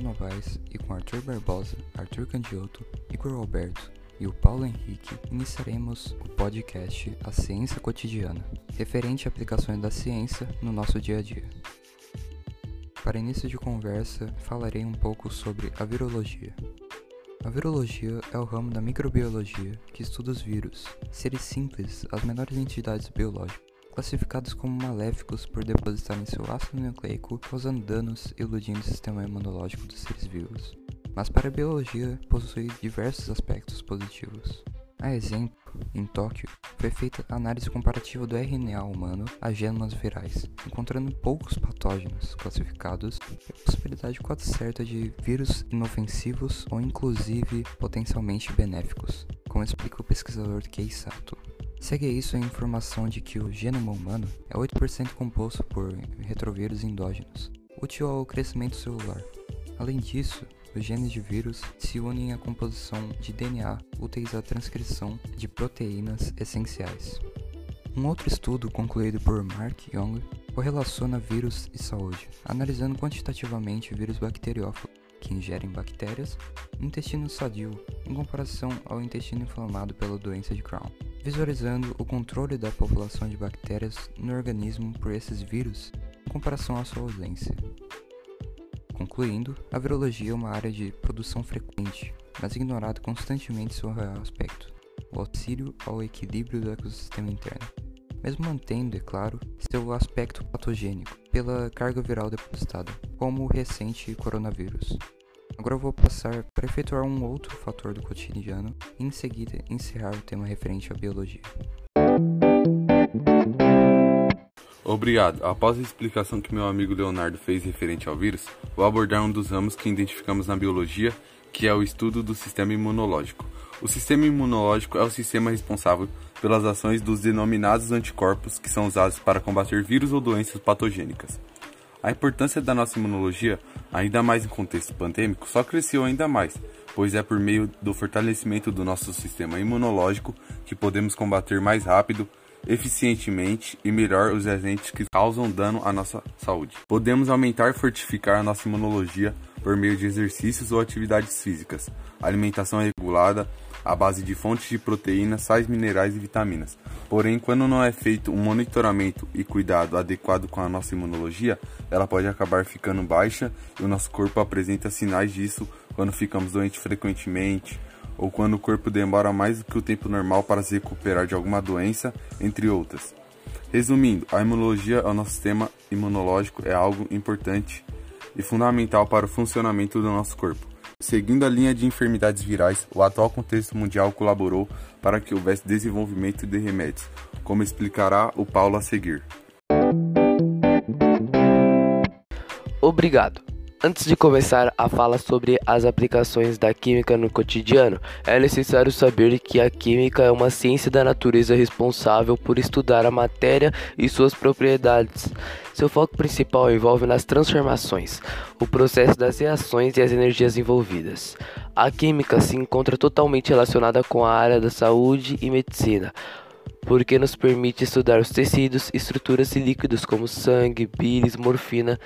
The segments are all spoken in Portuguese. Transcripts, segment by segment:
Fernando Novaes e com Arthur Barbosa, Arthur Candioto, Igor Alberto e o Paulo Henrique, iniciaremos o podcast A Ciência Cotidiana, referente a aplicações da ciência no nosso dia a dia. Para início de conversa, falarei um pouco sobre a virologia. A virologia é o ramo da microbiologia que estuda os vírus, seres simples, as menores entidades biológicas, classificados como maléficos por depositarem seu ácido nucleico, causando danos e iludindo o sistema imunológico dos seres vivos. Mas para a biologia, possui diversos aspectos positivos. A exemplo, em Tóquio, foi feita análise comparativa do RNA humano a genomas virais, encontrando poucos patógenos classificados e a possibilidade quase certa de vírus inofensivos ou inclusive potencialmente benéficos, como explica o pesquisador Kei Sato. Segue isso a informação de que o genoma humano é 8% composto por retrovírus endógenos, útil ao crescimento celular. Além disso, os genes de vírus se unem à composição de DNA úteis à transcrição de proteínas essenciais. Um outro estudo concluído por Mark Young correlaciona vírus e saúde, analisando quantitativamente vírus bacteriófagos que ingerem bactérias no intestino sadio em comparação ao intestino inflamado pela doença de Crohn, visualizando o controle da população de bactérias no organismo por esses vírus em comparação à sua ausência. Concluindo, a virologia é uma área de produção frequente, mas ignorada constantemente seu real aspecto, o auxílio ao equilíbrio do ecossistema interno, mesmo mantendo, é claro, seu aspecto patogênico pela carga viral depositada, como o recente coronavírus. Agora vou passar para efetuar um outro fator do cotidiano e em seguida encerrar o tema referente à biologia. Obrigado. Após a explicação que meu amigo Leonardo fez referente ao vírus, vou abordar um dos ramos que identificamos na biologia, que é o estudo do sistema imunológico. O sistema imunológico é o sistema responsável pelas ações dos denominados anticorpos que são usados para combater vírus ou doenças patogênicas. A importância da nossa imunologia, ainda mais em contexto pandêmico, só cresceu ainda mais, pois é por meio do fortalecimento do nosso sistema imunológico que podemos combater mais rápido eficientemente e melhor os agentes que causam dano à nossa saúde. Podemos aumentar e fortificar a nossa imunologia por meio de exercícios ou atividades físicas, alimentação regulada, à base de fontes de proteínas, sais minerais e vitaminas. Porém, quando não é feito um monitoramento e cuidado adequado com a nossa imunologia, ela pode acabar ficando baixa e o nosso corpo apresenta sinais disso quando ficamos doentes frequentemente, ou quando o corpo demora mais do que o tempo normal para se recuperar de alguma doença, entre outras. Resumindo, a imunologia ao nosso sistema imunológico é algo importante e fundamental para o funcionamento do nosso corpo. Seguindo a linha de enfermidades virais, o atual contexto mundial colaborou para que houvesse desenvolvimento de remédios, como explicará o Paulo a seguir. Obrigado. Antes de começar a falar sobre as aplicações da química no cotidiano, é necessário saber que a química é uma ciência da natureza responsável por estudar a matéria e suas propriedades. Seu foco principal envolve nas transformações, o processo das reações e as energias envolvidas. A química se encontra totalmente relacionada com a área da saúde e medicina porque nos permite estudar os tecidos, estruturas e líquidos como sangue, bílis, morfina,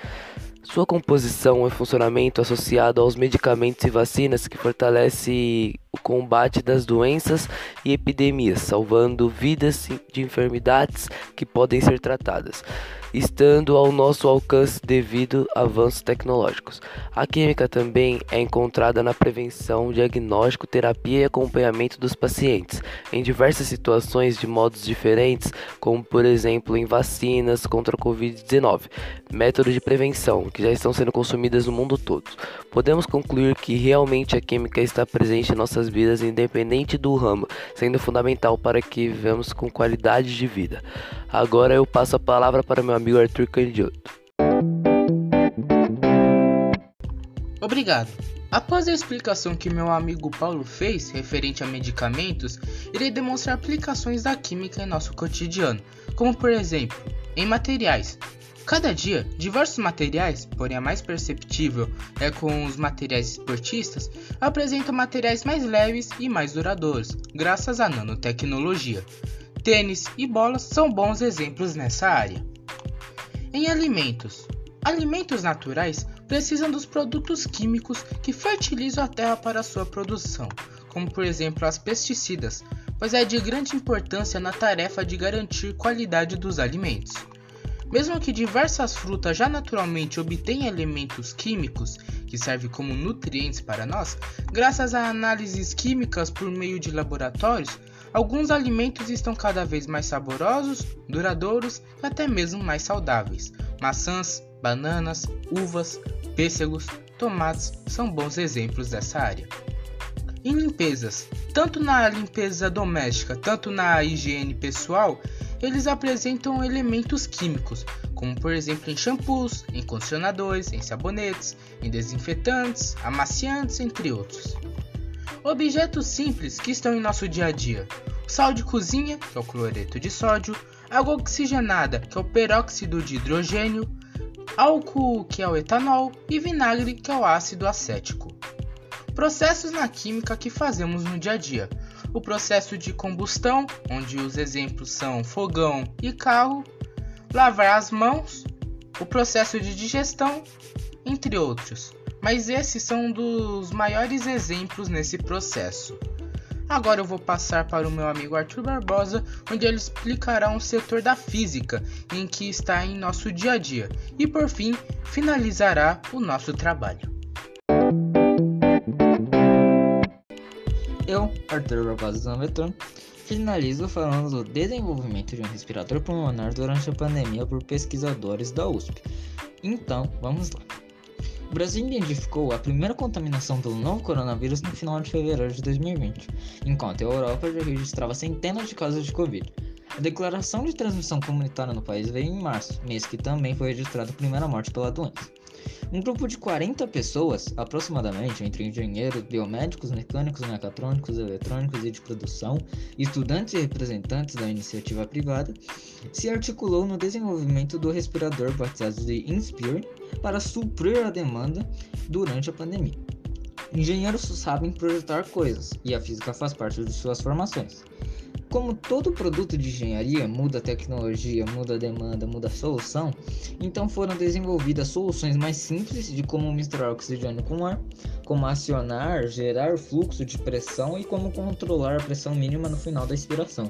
sua composição e funcionamento associado aos medicamentos e vacinas que fortalece o combate das doenças e epidemias, salvando vidas de enfermidades que podem ser tratadas estando ao nosso alcance devido a avanços tecnológicos. A química também é encontrada na prevenção, diagnóstico, terapia e acompanhamento dos pacientes, em diversas situações de modos diferentes, como por exemplo em vacinas contra a Covid-19, métodos de prevenção que já estão sendo consumidas no mundo todo. Podemos concluir que realmente a química está presente em nossas vidas, independente do ramo, sendo fundamental para que vivamos com qualidade de vida. Agora eu passo a palavra para meu amigo Arthur Candioto. Obrigado. Após a explicação que meu amigo Paulo fez referente a medicamentos, irei demonstrar aplicações da química em nosso cotidiano, como por exemplo, em materiais. Cada dia, diversos materiais, porém a mais perceptível é com os materiais esportistas, apresentam materiais mais leves e mais duradouros, graças à nanotecnologia tênis e bolas são bons exemplos nessa área. Em alimentos. Alimentos naturais precisam dos produtos químicos que fertilizam a terra para sua produção, como por exemplo as pesticidas, pois é de grande importância na tarefa de garantir qualidade dos alimentos. Mesmo que diversas frutas já naturalmente obtenham elementos químicos que servem como nutrientes para nós, graças a análises químicas por meio de laboratórios, alguns alimentos estão cada vez mais saborosos, duradouros e até mesmo mais saudáveis. Maçãs, bananas, uvas, pêssegos, tomates são bons exemplos dessa área. Em limpezas, tanto na limpeza doméstica, tanto na higiene pessoal, eles apresentam elementos químicos, como por exemplo em shampoos, em condicionadores, em sabonetes, em desinfetantes, amaciantes, entre outros. Objetos simples que estão em nosso dia a dia: sal de cozinha, que é o cloreto de sódio, água oxigenada, que é o peróxido de hidrogênio, álcool, que é o etanol, e vinagre, que é o ácido acético. Processos na química que fazemos no dia a dia. O processo de combustão, onde os exemplos são fogão e carro, lavar as mãos, o processo de digestão, entre outros. Mas esses são um dos maiores exemplos nesse processo. Agora eu vou passar para o meu amigo Arthur Barbosa, onde ele explicará um setor da física em que está em nosso dia a dia e por fim finalizará o nosso trabalho. Eu, Arthur Barbosa Zambeton, finalizo falando do desenvolvimento de um respirador pulmonar durante a pandemia por pesquisadores da USP. Então, vamos lá. O Brasil identificou a primeira contaminação pelo novo coronavírus no final de fevereiro de 2020, enquanto a Europa já registrava centenas de casos de Covid. A declaração de transmissão comunitária no país veio em março, mês que também foi registrada a primeira morte pela doença. Um grupo de 40 pessoas, aproximadamente, entre engenheiros, biomédicos, mecânicos, mecatrônicos, eletrônicos e de produção, estudantes e representantes da iniciativa privada, se articulou no desenvolvimento do respirador batizado de Inspire para suprir a demanda durante a pandemia. Engenheiros sabem projetar coisas, e a física faz parte de suas formações. Como todo produto de engenharia muda a tecnologia, muda a demanda, muda a solução, então foram desenvolvidas soluções mais simples de como misturar oxigênio com ar, como acionar, gerar fluxo de pressão e como controlar a pressão mínima no final da expiração.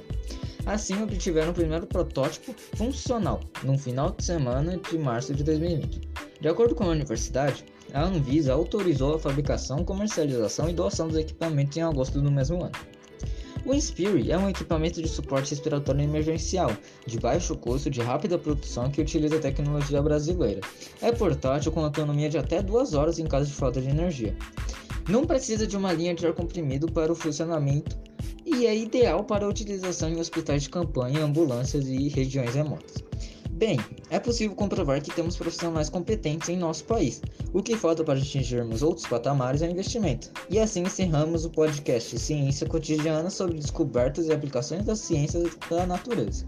Assim, obtiveram o primeiro protótipo funcional no final de semana de março de 2020. De acordo com a universidade, a Anvisa autorizou a fabricação, comercialização e doação dos equipamentos em agosto do mesmo ano. O Inspire é um equipamento de suporte respiratório emergencial, de baixo custo, de rápida produção que utiliza a tecnologia brasileira. É portátil com autonomia de até 2 horas em caso de falta de energia. Não precisa de uma linha de ar comprimido para o funcionamento e é ideal para utilização em hospitais de campanha, ambulâncias e regiões remotas. Bem, é possível comprovar que temos profissionais competentes em nosso país. O que falta para atingirmos outros patamares é investimento. E assim encerramos o podcast Ciência Cotidiana sobre descobertas e aplicações das ciências da natureza.